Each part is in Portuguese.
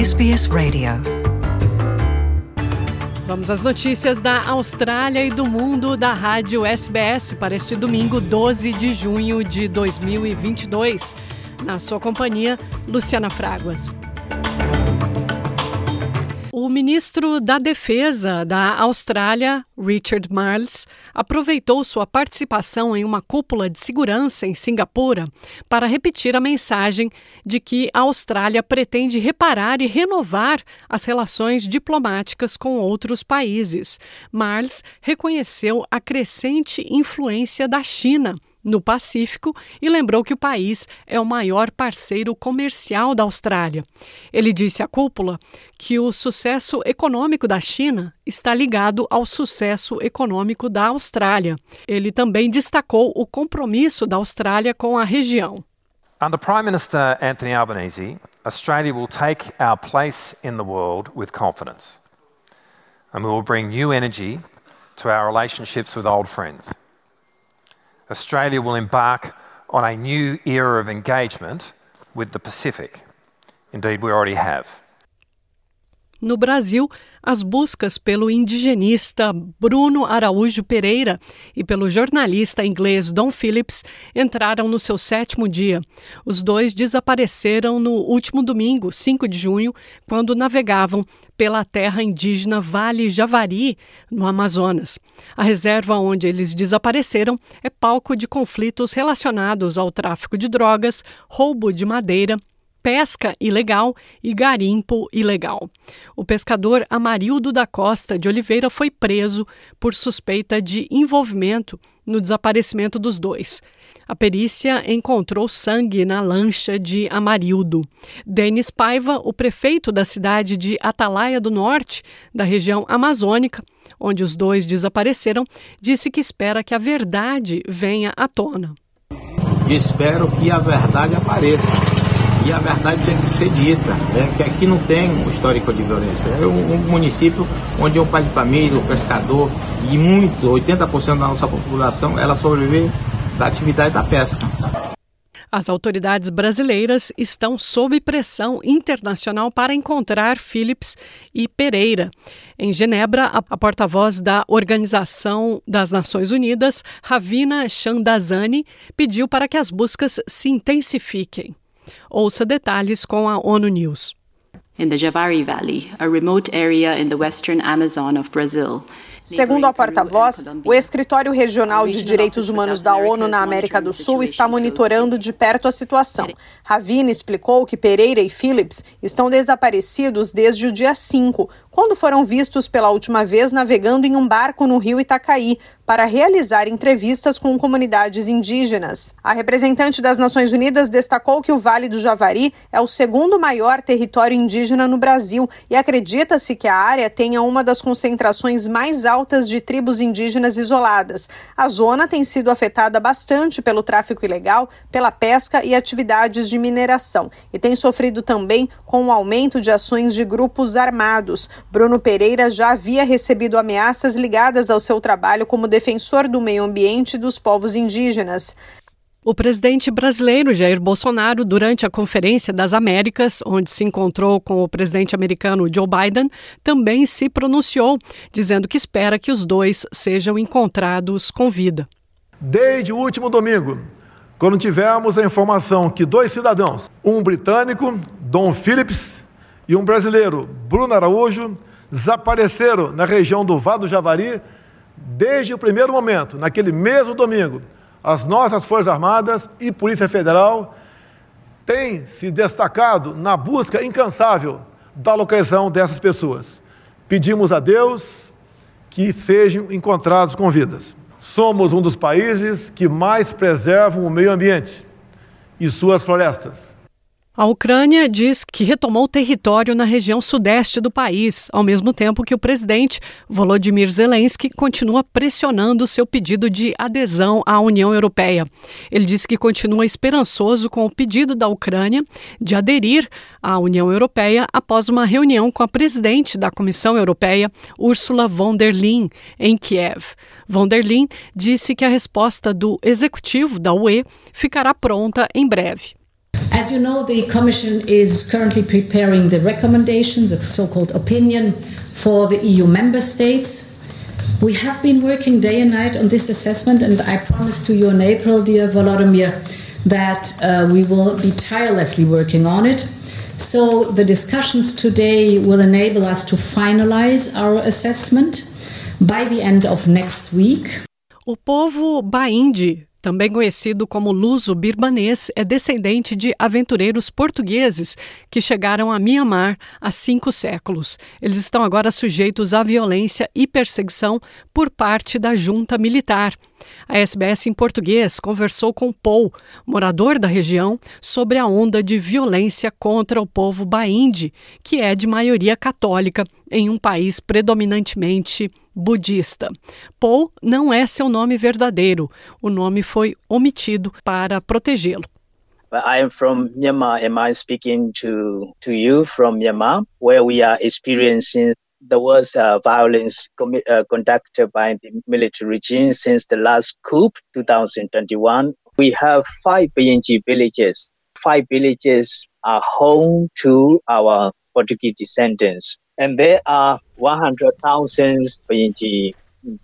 SBS Radio. Vamos às notícias da Austrália e do mundo da Rádio SBS para este domingo, 12 de junho de 2022. Na sua companhia, Luciana Fraguas. O ministro da Defesa da Austrália, Richard Marles, aproveitou sua participação em uma cúpula de segurança em Singapura para repetir a mensagem de que a Austrália pretende reparar e renovar as relações diplomáticas com outros países. Marles reconheceu a crescente influência da China no Pacífico e lembrou que o país é o maior parceiro comercial da Austrália. Ele disse à cúpula que o sucesso econômico da China está ligado ao sucesso econômico da Austrália. Ele também destacou o compromisso da Austrália com a região. Under Prime Minister Anthony Albanese, Australia will take our place in the world with confidence. And we will bring new energy to our relationships with old friends. Australia will embark on a new era of engagement with the Pacific. Indeed, we already have. No Brasil, as buscas pelo indigenista Bruno Araújo Pereira e pelo jornalista inglês Don Phillips entraram no seu sétimo dia. Os dois desapareceram no último domingo, 5 de junho, quando navegavam pela terra indígena Vale Javari, no Amazonas. A reserva onde eles desapareceram é palco de conflitos relacionados ao tráfico de drogas, roubo de madeira pesca ilegal e garimpo ilegal. O pescador Amarildo da Costa de Oliveira foi preso por suspeita de envolvimento no desaparecimento dos dois. A perícia encontrou sangue na lancha de Amarildo. Denis Paiva, o prefeito da cidade de Atalaia do Norte, da região amazônica, onde os dois desapareceram, disse que espera que a verdade venha à tona. Espero que a verdade apareça e a verdade tem que ser dita, né? que aqui não tem um histórico de violência. É um, um município onde um pai de família, um pescador e muito, 80% da nossa população, ela sobrevive da atividade da pesca. As autoridades brasileiras estão sob pressão internacional para encontrar Phillips e Pereira. Em Genebra, a, porta-voz da Organização das Nações Unidas, Ravina Chandazani, pediu para que as buscas se intensifiquem. Ouça detalhes com a ONU News. In the Javari Valley, a remote area in the western Amazon of Brazil, Segundo a porta-voz, o Escritório Regional de Direitos Humanos da ONU na América do Sul está monitorando de perto a situação. Ravina explicou que Pereira e Phillips estão desaparecidos desde o dia 5, quando foram vistos pela última vez navegando em um barco no rio Itacaí para realizar entrevistas com comunidades indígenas. A representante das Nações Unidas destacou que o Vale do Javari é o segundo maior território indígena no Brasil e acredita-se que a área tenha uma das concentrações mais altas de tribos indígenas isoladas. A zona tem sido afetada bastante pelo tráfico ilegal, pela pesca e atividades de mineração e tem sofrido também com o aumento de ações de grupos armados. Bruno Pereira já havia recebido ameaças ligadas ao seu trabalho como defensor do meio ambiente e dos povos indígenas. O presidente brasileiro Jair Bolsonaro, durante a Conferência das Américas, onde se encontrou com o presidente americano Joe Biden, também se pronunciou, dizendo que espera que os dois sejam encontrados com vida. Desde o último domingo, quando tivemos a informação que dois cidadãos, um britânico, Don Phillips, e um brasileiro, Bruno Araújo, desapareceram na região do Vado Javari, desde o primeiro momento, naquele mesmo domingo, as nossas Forças Armadas e Polícia Federal têm se destacado na busca incansável da localização dessas pessoas. Pedimos a Deus que sejam encontrados com vidas. Somos um dos países que mais preservam o meio ambiente e suas florestas. A Ucrânia diz que retomou território na região sudeste do país, ao mesmo tempo que o presidente Volodymyr Zelensky continua pressionando seu pedido de adesão à União Europeia. Ele disse que continua esperançoso com o pedido da Ucrânia de aderir à União Europeia após uma reunião com a presidente da Comissão Europeia, Ursula von der Leyen, em Kiev. Von der Leyen disse que a resposta do executivo da UE ficará pronta em breve. As you know, the Commission is currently preparing the recommendations, a so called opinion, for the EU member states. We have been working day and night on this assessment, and I promise to you in April, dear Volodymyr, that uh, we will be tirelessly working on it. So the discussions today will enable us to finalize our assessment by the end of next week. O povo Baindi também conhecido como luso-birmanês, é descendente de aventureiros portugueses que chegaram a Mianmar há cinco séculos. Eles estão agora sujeitos à violência e perseguição por parte da junta militar. A SBS em português conversou com Paul, morador da região, sobre a onda de violência contra o povo baindi, que é de maioria católica em um país predominantemente budista. Paul não é seu nome verdadeiro. O nome foi omitido para protegê-lo. I am from Myanmar and I'm speaking to, to you from Myanmar, where we are experiencing the worst uh, violence uh, conducted by the military regime since the last coup, 2021. We have five BNG villages. Five villages are home to our Portuguese descendants. And there are 100,000 BNG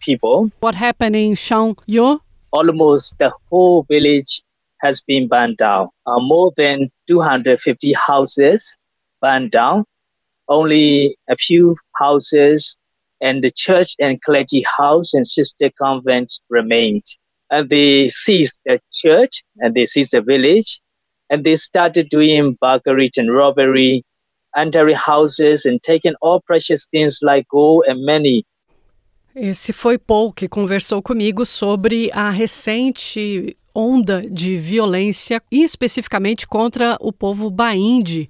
people. What happened in Shangyo? Almost the whole village has been burned down. Uh, more than 250 houses burned down. Only a few houses and the church and clergy house and sister convent remained. And they seized the church and they seized the village and they started doing burglary and robbery entering houses and taking all precious things like gold and money. Esse foi Paul que conversou comigo sobre a recente onda de violência, e especificamente contra o povo baindi,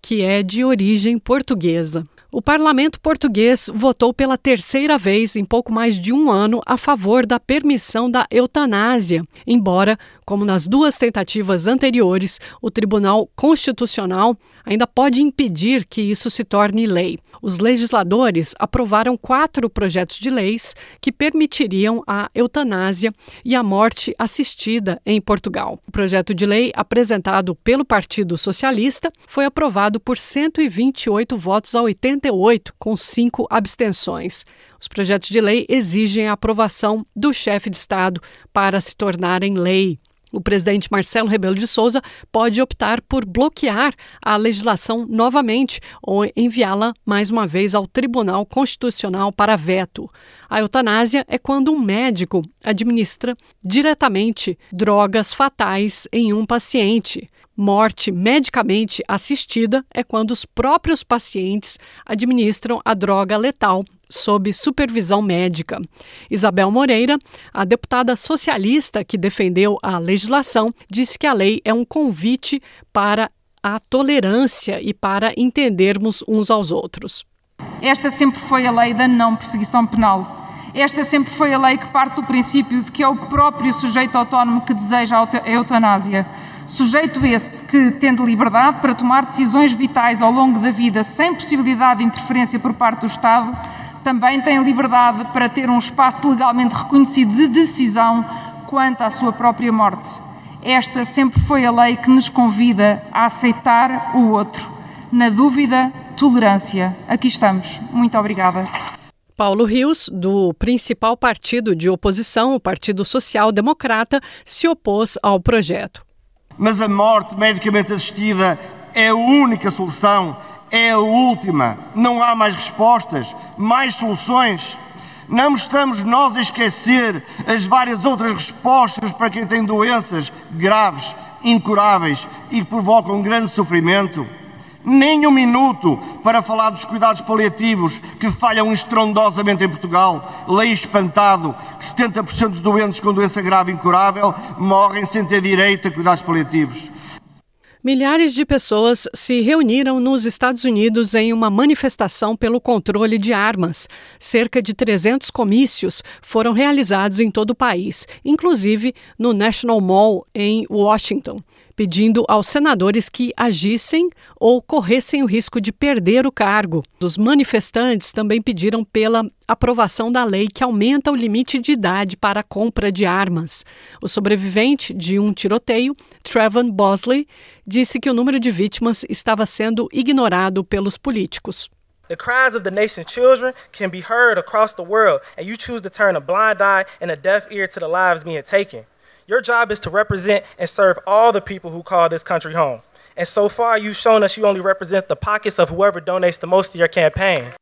que é de origem portuguesa. O parlamento português votou pela terceira vez em pouco mais de um ano a favor da permissão da eutanásia, embora, como nas duas tentativas anteriores, o Tribunal Constitucional ainda pode impedir que isso se torne lei. Os legisladores aprovaram quatro projetos de leis que permitiriam a eutanásia e a morte assistida em Portugal. O projeto de lei apresentado pelo Partido Socialista foi aprovado por 128 votos a 80 com cinco abstenções. Os projetos de lei exigem a aprovação do chefe de Estado para se tornarem lei. O presidente Marcelo Rebelo de Souza pode optar por bloquear a legislação novamente ou enviá-la mais uma vez ao Tribunal Constitucional para veto. A eutanásia é quando um médico administra diretamente drogas fatais em um paciente. Morte medicamente assistida é quando os próprios pacientes administram a droga letal sob supervisão médica. Isabel Moreira, a deputada socialista que defendeu a legislação, disse que a lei é um convite para a tolerância e para entendermos uns aos outros. Esta sempre foi a lei da não perseguição penal. Esta sempre foi a lei que parte do princípio de que é o próprio sujeito autónomo que deseja a eutanásia Sujeito esse que, tendo liberdade para tomar decisões vitais ao longo da vida sem possibilidade de interferência por parte do Estado, também tem liberdade para ter um espaço legalmente reconhecido de decisão quanto à sua própria morte. Esta sempre foi a lei que nos convida a aceitar o outro. Na dúvida, tolerância. Aqui estamos. Muito obrigada. Paulo Rios, do principal partido de oposição, o Partido Social Democrata, se opôs ao projeto. Mas a morte medicamente assistida é a única solução, é a última. Não há mais respostas, mais soluções. Não estamos nós a esquecer as várias outras respostas para quem tem doenças graves, incuráveis e que provocam grande sofrimento. Nem um minuto para falar dos cuidados paliativos que falham estrondosamente em Portugal. Leio espantado que 70% dos doentes com doença grave incurável morrem sem ter direito a cuidados paliativos. Milhares de pessoas se reuniram nos Estados Unidos em uma manifestação pelo controle de armas. Cerca de 300 comícios foram realizados em todo o país, inclusive no National Mall, em Washington. Pedindo aos senadores que agissem ou corressem o risco de perder o cargo. Os manifestantes também pediram pela aprovação da lei que aumenta o limite de idade para a compra de armas. O sobrevivente de um tiroteio, Trevor Bosley, disse que o número de vítimas estava sendo ignorado pelos políticos. The cries of the nation's children can be heard across the world, and you choose to turn a blind eye and a deaf ear to the lives being taken. Your job is to represent and serve all the people who call this country home. And so far, you've shown us you only represent the pockets of whoever donates the most to your campaign.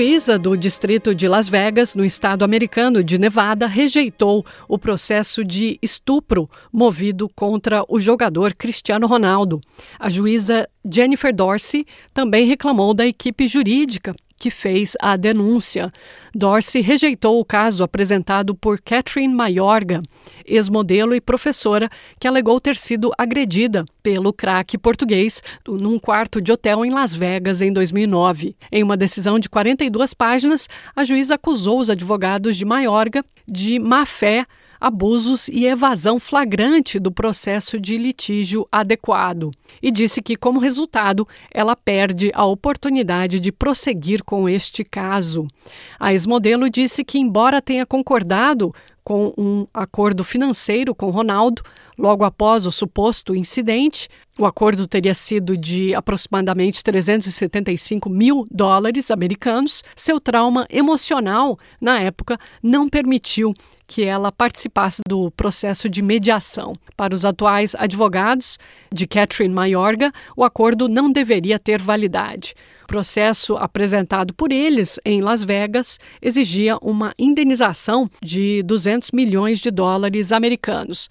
Juíza do distrito de Las Vegas, no estado americano de Nevada, rejeitou o processo de estupro movido contra o jogador Cristiano Ronaldo. A juíza Jennifer Dorsey também reclamou da equipe jurídica que fez a denúncia. Dorsey rejeitou o caso apresentado por Catherine Mayorga, ex-modelo e professora, que alegou ter sido agredida pelo craque português num quarto de hotel em Las Vegas em 2009. Em uma decisão de 42 páginas, a juíza acusou os advogados de Mayorga de má fé abusos e evasão flagrante do processo de litígio adequado e disse que, como resultado, ela perde a oportunidade de prosseguir com este caso. A ex-modelo disse que, embora tenha concordado com um acordo financeiro com Ronaldo, logo após o suposto incidente, o acordo teria sido de aproximadamente 375 mil dólares americanos. Seu trauma emocional, na época, não permitiu que ela participasse do processo de mediação. Para os atuais advogados de Catherine Mayorga, o acordo não deveria ter validade. O processo apresentado por eles em Las Vegas exigia uma indenização de 200 milhões de dólares americanos.